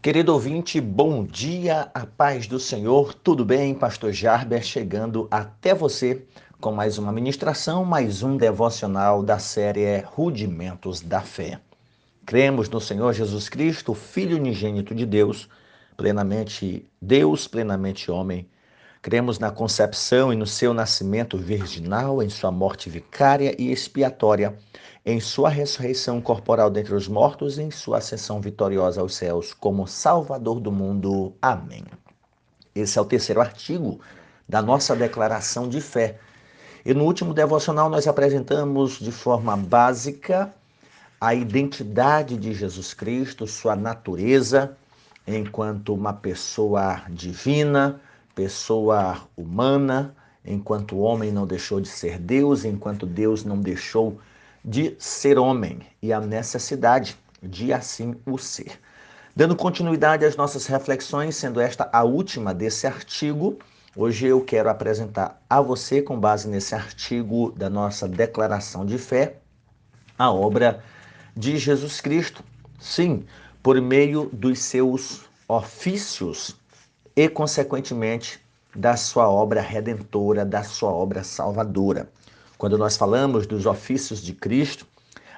Querido ouvinte, bom dia, a paz do Senhor, tudo bem? Pastor Jarber chegando até você com mais uma ministração, mais um devocional da série Rudimentos da Fé. Cremos no Senhor Jesus Cristo, Filho unigênito de Deus, plenamente Deus, plenamente homem. Cremos na concepção e no seu nascimento virginal, em sua morte vicária e expiatória em sua ressurreição corporal dentre os mortos e em sua ascensão vitoriosa aos céus como Salvador do mundo. Amém. Esse é o terceiro artigo da nossa declaração de fé. E no último devocional nós apresentamos de forma básica a identidade de Jesus Cristo, sua natureza, enquanto uma pessoa divina, pessoa humana, enquanto homem não deixou de ser Deus, enquanto Deus não deixou de ser homem e a necessidade de assim o ser. Dando continuidade às nossas reflexões, sendo esta a última desse artigo, hoje eu quero apresentar a você, com base nesse artigo da nossa declaração de fé, a obra de Jesus Cristo. Sim, por meio dos seus ofícios e, consequentemente, da sua obra redentora, da sua obra salvadora. Quando nós falamos dos ofícios de Cristo,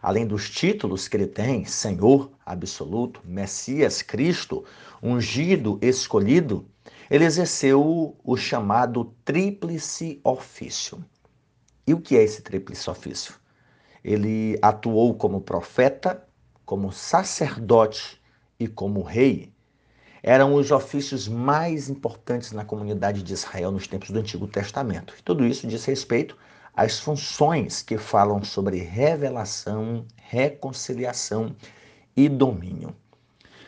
além dos títulos que ele tem, Senhor absoluto, Messias, Cristo, ungido, escolhido, ele exerceu o chamado tríplice ofício. E o que é esse tríplice ofício? Ele atuou como profeta, como sacerdote e como rei. Eram os ofícios mais importantes na comunidade de Israel nos tempos do Antigo Testamento. E tudo isso diz respeito as funções que falam sobre revelação, reconciliação e domínio.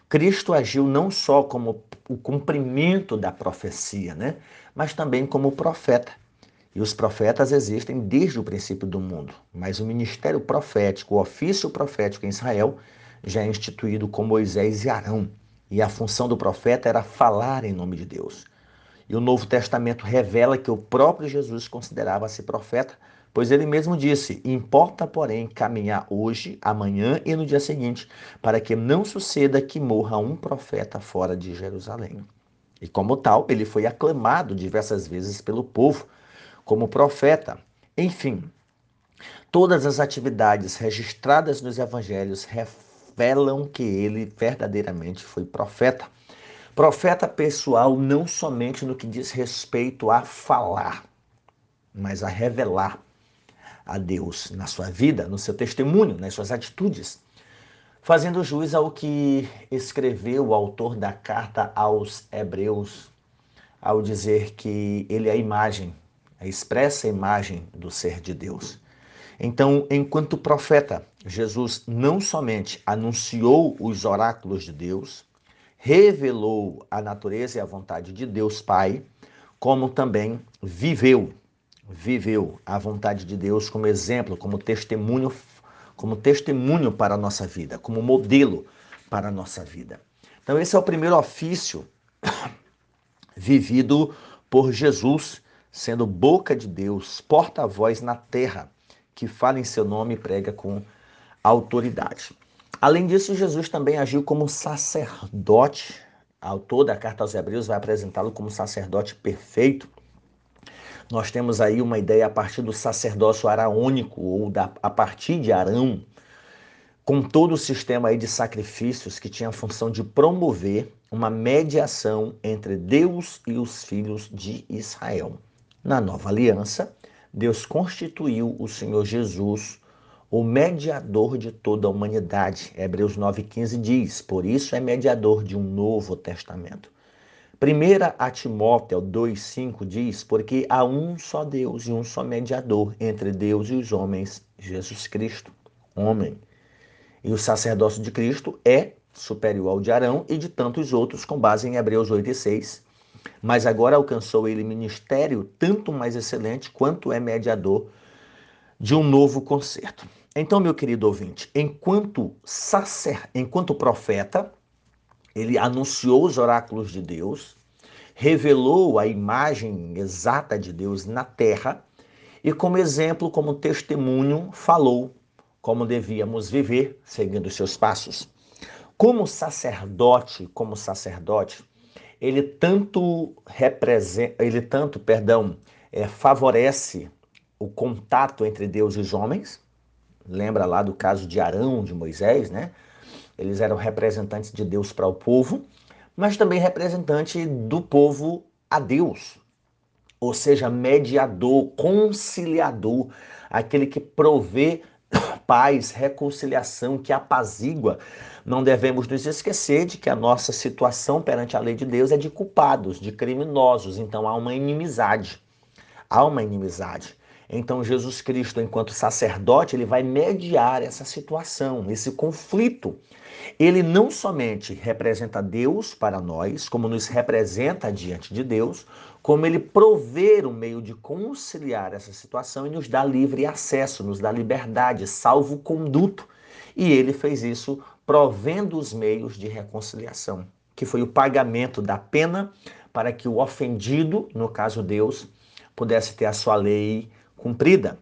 Cristo agiu não só como o cumprimento da profecia, né? mas também como profeta. E os profetas existem desde o princípio do mundo, mas o ministério profético, o ofício profético em Israel, já é instituído com Moisés e Arão. E a função do profeta era falar em nome de Deus. E o Novo Testamento revela que o próprio Jesus considerava-se profeta, pois ele mesmo disse: Importa, porém, caminhar hoje, amanhã e no dia seguinte, para que não suceda que morra um profeta fora de Jerusalém. E como tal, ele foi aclamado diversas vezes pelo povo como profeta. Enfim, todas as atividades registradas nos evangelhos revelam que ele verdadeiramente foi profeta. Profeta pessoal não somente no que diz respeito a falar, mas a revelar a Deus na sua vida, no seu testemunho, nas suas atitudes, fazendo jus ao que escreveu o autor da carta aos Hebreus, ao dizer que ele é a imagem, a expressa imagem do ser de Deus. Então, enquanto profeta, Jesus não somente anunciou os oráculos de Deus, revelou a natureza e a vontade de Deus Pai, como também viveu, viveu a vontade de Deus como exemplo, como testemunho, como testemunho para a nossa vida, como modelo para a nossa vida. Então esse é o primeiro ofício vivido por Jesus, sendo boca de Deus, porta-voz na terra, que fala em seu nome e prega com autoridade. Além disso, Jesus também agiu como sacerdote. O autor da carta aos Hebreus vai apresentá-lo como sacerdote perfeito. Nós temos aí uma ideia a partir do sacerdócio araônico, ou da, a partir de Arão, com todo o sistema aí de sacrifícios que tinha a função de promover uma mediação entre Deus e os filhos de Israel. Na nova aliança, Deus constituiu o Senhor Jesus o mediador de toda a humanidade. Hebreus 9,15 diz: Por isso é mediador de um novo testamento. 1 a Timóteo 2,5 diz: Porque há um só Deus e um só mediador entre Deus e os homens, Jesus Cristo, homem. E o sacerdócio de Cristo é superior ao de Arão e de tantos outros, com base em Hebreus 8,6. Mas agora alcançou ele ministério tanto mais excelente quanto é mediador de um novo concerto. Então, meu querido ouvinte, enquanto sacer, enquanto profeta, ele anunciou os oráculos de Deus, revelou a imagem exata de Deus na terra e, como exemplo, como testemunho, falou como devíamos viver seguindo seus passos. Como sacerdote, como sacerdote, ele tanto representa, ele tanto, perdão, é, favorece o contato entre Deus e os homens. Lembra lá do caso de Arão, de Moisés, né? Eles eram representantes de Deus para o povo, mas também representante do povo a Deus. Ou seja, mediador, conciliador, aquele que provê paz, reconciliação, que apazigua. Não devemos nos esquecer de que a nossa situação perante a lei de Deus é de culpados, de criminosos. Então há uma inimizade. Há uma inimizade. Então Jesus Cristo, enquanto sacerdote, ele vai mediar essa situação, esse conflito. Ele não somente representa Deus para nós, como nos representa diante de Deus, como ele prover um meio de conciliar essa situação e nos dá livre acesso, nos dá liberdade, salvo conduto. E ele fez isso provendo os meios de reconciliação, que foi o pagamento da pena para que o ofendido, no caso Deus, pudesse ter a sua lei cumprida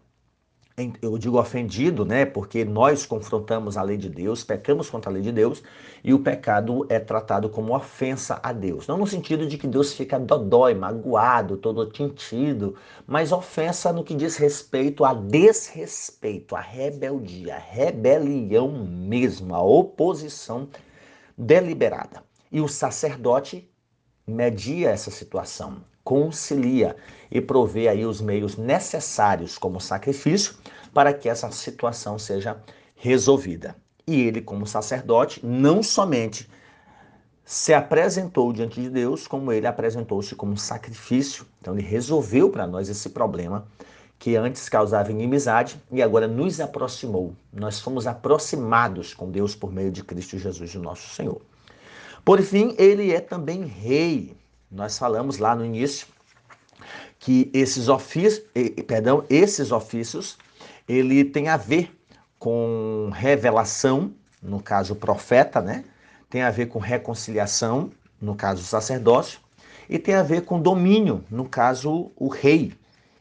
eu digo ofendido, né? Porque nós confrontamos a lei de Deus, pecamos contra a lei de Deus, e o pecado é tratado como ofensa a Deus. Não no sentido de que Deus fica dodói, magoado, todo tintido, mas ofensa no que diz respeito a desrespeito, a rebeldia, a rebelião mesmo, a oposição deliberada. E o sacerdote media essa situação concilia e provê aí os meios necessários como sacrifício para que essa situação seja resolvida. E ele, como sacerdote, não somente se apresentou diante de Deus, como ele apresentou-se como sacrifício. Então ele resolveu para nós esse problema que antes causava inimizade e agora nos aproximou. Nós fomos aproximados com Deus por meio de Cristo Jesus, o nosso Senhor. Por fim, ele é também rei. Nós falamos lá no início que esses ofícios, perdão, esses ofícios, ele tem a ver com revelação, no caso profeta, né? Tem a ver com reconciliação, no caso sacerdócio, e tem a ver com domínio, no caso o rei.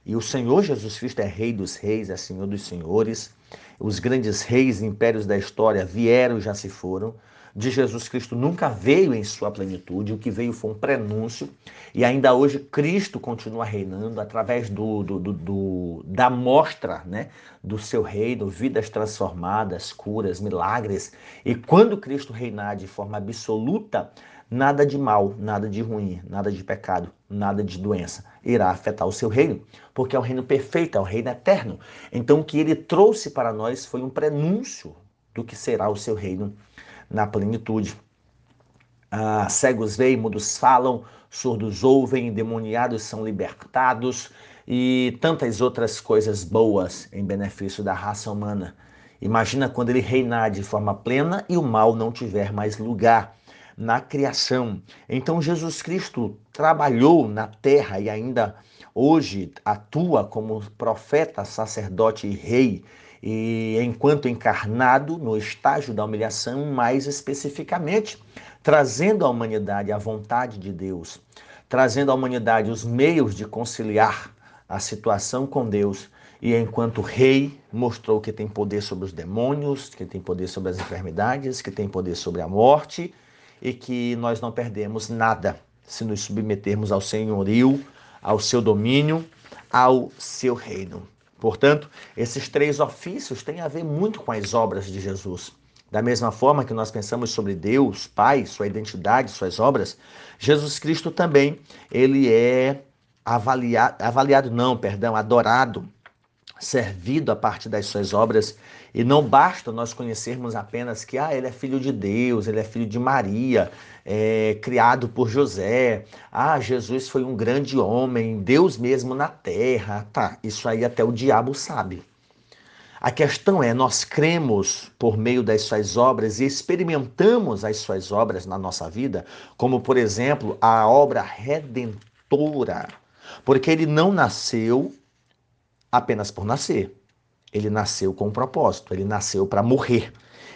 E o Senhor Jesus Cristo é rei dos reis, é senhor dos senhores. Os grandes reis e impérios da história vieram e já se foram de Jesus Cristo nunca veio em sua plenitude, o que veio foi um prenúncio, e ainda hoje Cristo continua reinando através do, do, do, do da mostra né, do seu reino, vidas transformadas, curas, milagres. E quando Cristo reinar de forma absoluta, nada de mal, nada de ruim, nada de pecado, nada de doença irá afetar o seu reino, porque é o reino perfeito, é o reino eterno. Então o que ele trouxe para nós foi um prenúncio do que será o seu reino na plenitude. Ah, cegos veem, mudos falam, surdos ouvem, endemoniados são libertados e tantas outras coisas boas em benefício da raça humana. Imagina quando ele reinar de forma plena e o mal não tiver mais lugar na criação. Então Jesus Cristo trabalhou na terra e ainda hoje atua como profeta, sacerdote e rei e enquanto encarnado no estágio da humilhação, mais especificamente, trazendo à humanidade a vontade de Deus, trazendo à humanidade os meios de conciliar a situação com Deus. E enquanto rei, mostrou que tem poder sobre os demônios, que tem poder sobre as enfermidades, que tem poder sobre a morte e que nós não perdemos nada se nos submetermos ao senhorio, ao seu domínio, ao seu reino. Portanto, esses três ofícios têm a ver muito com as obras de Jesus. Da mesma forma que nós pensamos sobre Deus, Pai, sua identidade, suas obras, Jesus Cristo também, ele é avaliado, avaliado não, perdão, adorado, servido a partir das suas obras e não basta nós conhecermos apenas que ah, ele é filho de Deus, ele é filho de Maria, é, criado por José. Ah, Jesus foi um grande homem, Deus mesmo na terra. Tá, isso aí até o diabo sabe. A questão é, nós cremos por meio das suas obras e experimentamos as suas obras na nossa vida, como por exemplo a obra redentora, porque ele não nasceu apenas por nascer. Ele nasceu com um propósito, ele nasceu para morrer.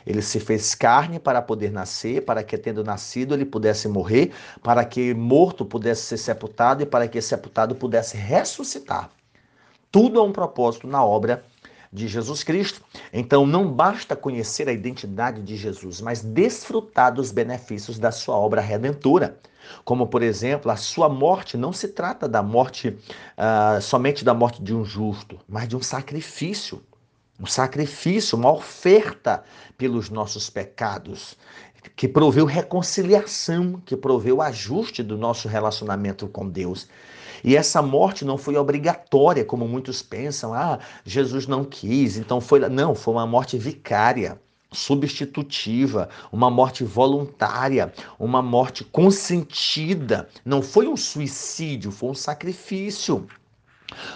Ele se fez carne para poder nascer, para que, tendo nascido, ele pudesse morrer, para que morto pudesse ser sepultado e para que sepultado pudesse ressuscitar. Tudo é um propósito na obra de Jesus Cristo. Então não basta conhecer a identidade de Jesus, mas desfrutar dos benefícios da sua obra redentora. Como, por exemplo, a sua morte não se trata da morte uh, somente da morte de um justo, mas de um sacrifício. Um sacrifício, uma oferta pelos nossos pecados, que proveu reconciliação, que proveu ajuste do nosso relacionamento com Deus. E essa morte não foi obrigatória, como muitos pensam. Ah, Jesus não quis, então foi. Não, foi uma morte vicária substitutiva, uma morte voluntária, uma morte consentida. Não foi um suicídio, foi um sacrifício.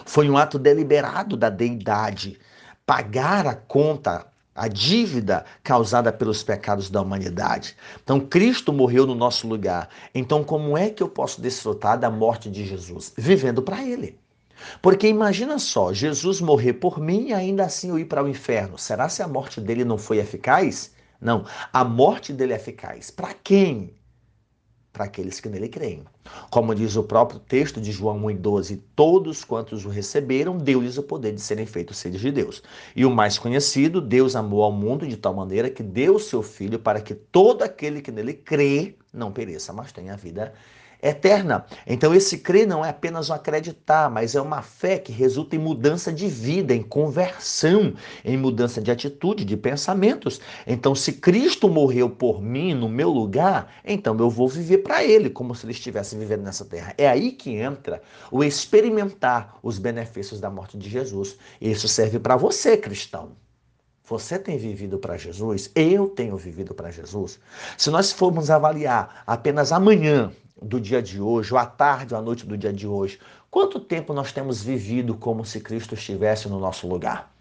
Foi um ato deliberado da deidade. Pagar a conta a dívida causada pelos pecados da humanidade. Então, Cristo morreu no nosso lugar. Então, como é que eu posso desfrutar da morte de Jesus? Vivendo para Ele. Porque imagina só, Jesus morrer por mim e ainda assim eu ir para o inferno. Será se a morte dele não foi eficaz? Não, a morte dele é eficaz. Para quem? Para aqueles que nele creem. Como diz o próprio texto de João 1,12: Todos quantos o receberam, deu-lhes o poder de serem feitos filhos de Deus. E o mais conhecido, Deus amou ao mundo de tal maneira que deu o seu Filho para que todo aquele que nele crê não pereça, mas tenha vida eterna. Então, esse crer não é apenas um acreditar, mas é uma fé que resulta em mudança de vida, em conversão, em mudança de atitude, de pensamentos. Então, se Cristo morreu por mim, no meu lugar, então eu vou viver para Ele, como se Ele estivesse vivendo nessa terra. É aí que entra o experimentar os benefícios da morte de Jesus. Isso serve para você, cristão. Você tem vivido para Jesus? Eu tenho vivido para Jesus? Se nós formos avaliar apenas amanhã, do dia de hoje, ou à tarde ou à noite do dia de hoje, quanto tempo nós temos vivido como se Cristo estivesse no nosso lugar?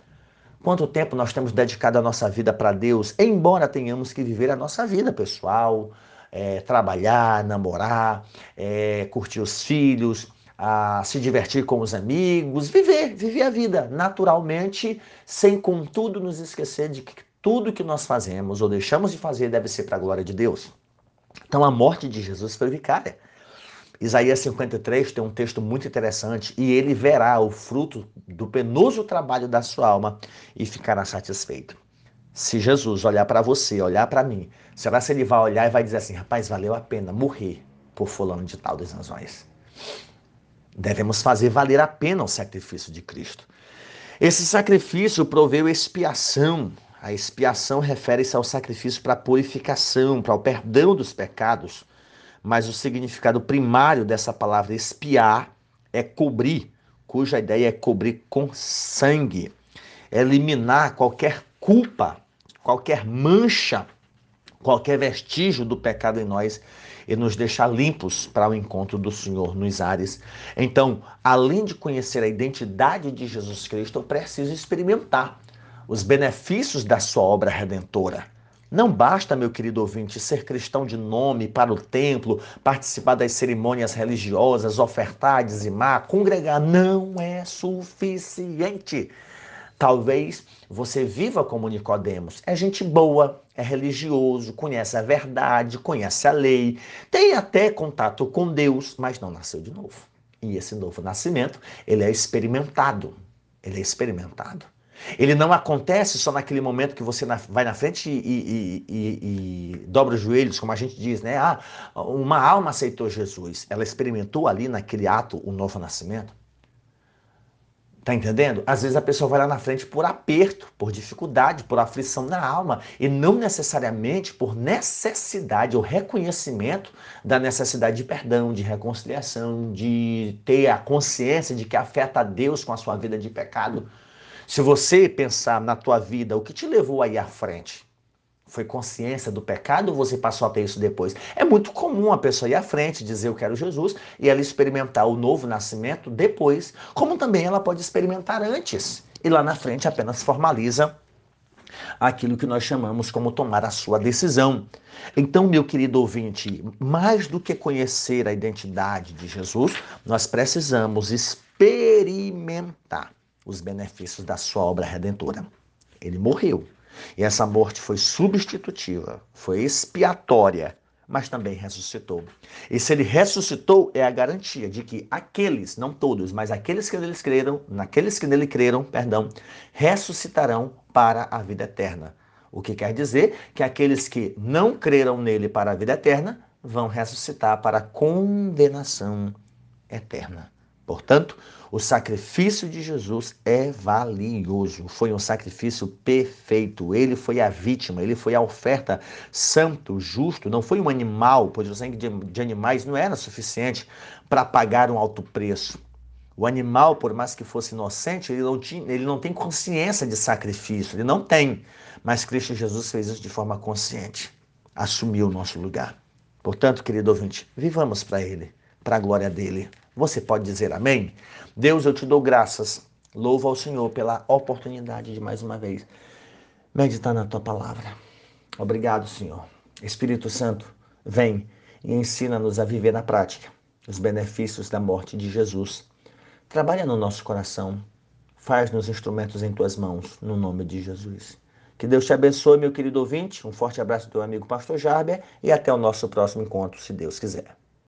Quanto tempo nós temos dedicado a nossa vida para Deus, embora tenhamos que viver a nossa vida pessoal, é, trabalhar, namorar, é, curtir os filhos, a se divertir com os amigos, viver, viver a vida naturalmente, sem contudo nos esquecer de que tudo que nós fazemos ou deixamos de fazer deve ser para a glória de Deus. Então a morte de Jesus foi vicária. Isaías 53 tem um texto muito interessante e ele verá o fruto do penoso trabalho da sua alma e ficará satisfeito. Se Jesus olhar para você, olhar para mim, será se ele vai olhar e vai dizer assim: rapaz, valeu a pena morrer por fulano de tal das nações. Devemos fazer valer a pena o sacrifício de Cristo. Esse sacrifício proveu expiação a expiação refere-se ao sacrifício para a purificação, para o perdão dos pecados. Mas o significado primário dessa palavra expiar é cobrir, cuja ideia é cobrir com sangue, eliminar qualquer culpa, qualquer mancha, qualquer vestígio do pecado em nós e nos deixar limpos para o encontro do Senhor nos ares. Então, além de conhecer a identidade de Jesus Cristo, eu preciso experimentar os benefícios da sua obra redentora. Não basta, meu querido ouvinte, ser cristão de nome para o templo, participar das cerimônias religiosas, ofertar, dizimar, congregar. Não é suficiente. Talvez você viva como Nicodemos. É gente boa, é religioso, conhece a verdade, conhece a lei, tem até contato com Deus, mas não nasceu de novo. E esse novo nascimento, ele é experimentado. Ele é experimentado. Ele não acontece só naquele momento que você vai na frente e, e, e, e, dobra os joelhos, como a gente diz, né? Ah, uma alma aceitou Jesus. Ela experimentou ali naquele ato o novo nascimento. Tá entendendo? Às vezes a pessoa vai lá na frente por aperto, por dificuldade, por aflição na alma e não necessariamente por necessidade ou reconhecimento da necessidade de perdão, de reconciliação, de ter a consciência de que afeta a Deus com a sua vida de pecado. Se você pensar na tua vida, o que te levou aí à frente? Foi consciência do pecado ou você passou a ter isso depois? É muito comum a pessoa ir à frente, dizer eu quero Jesus e ela experimentar o novo nascimento depois, como também ela pode experimentar antes e lá na frente apenas formaliza aquilo que nós chamamos como tomar a sua decisão. Então, meu querido ouvinte, mais do que conhecer a identidade de Jesus, nós precisamos experimentar os benefícios da sua obra redentora. Ele morreu. E essa morte foi substitutiva, foi expiatória, mas também ressuscitou. E se ele ressuscitou, é a garantia de que aqueles, não todos, mas aqueles que neles creram, naqueles que nele creram, perdão, ressuscitarão para a vida eterna. O que quer dizer que aqueles que não creram nele para a vida eterna vão ressuscitar para a condenação eterna. Portanto, o sacrifício de Jesus é valioso. Foi um sacrifício perfeito. Ele foi a vítima, ele foi a oferta santo, justo. Não foi um animal, pois o sangue de animais não era suficiente para pagar um alto preço. O animal, por mais que fosse inocente, ele não, tinha, ele não tem consciência de sacrifício, ele não tem. Mas Cristo Jesus fez isso de forma consciente, assumiu o nosso lugar. Portanto, querido ouvinte, vivamos para Ele, para a glória dele. Você pode dizer amém? Deus, eu te dou graças. Louvo ao Senhor pela oportunidade de mais uma vez meditar na tua palavra. Obrigado, Senhor. Espírito Santo, vem e ensina-nos a viver na prática os benefícios da morte de Jesus. Trabalha no nosso coração. Faz-nos instrumentos em tuas mãos, no nome de Jesus. Que Deus te abençoe, meu querido ouvinte. Um forte abraço do teu amigo Pastor Jarber e até o nosso próximo encontro, se Deus quiser.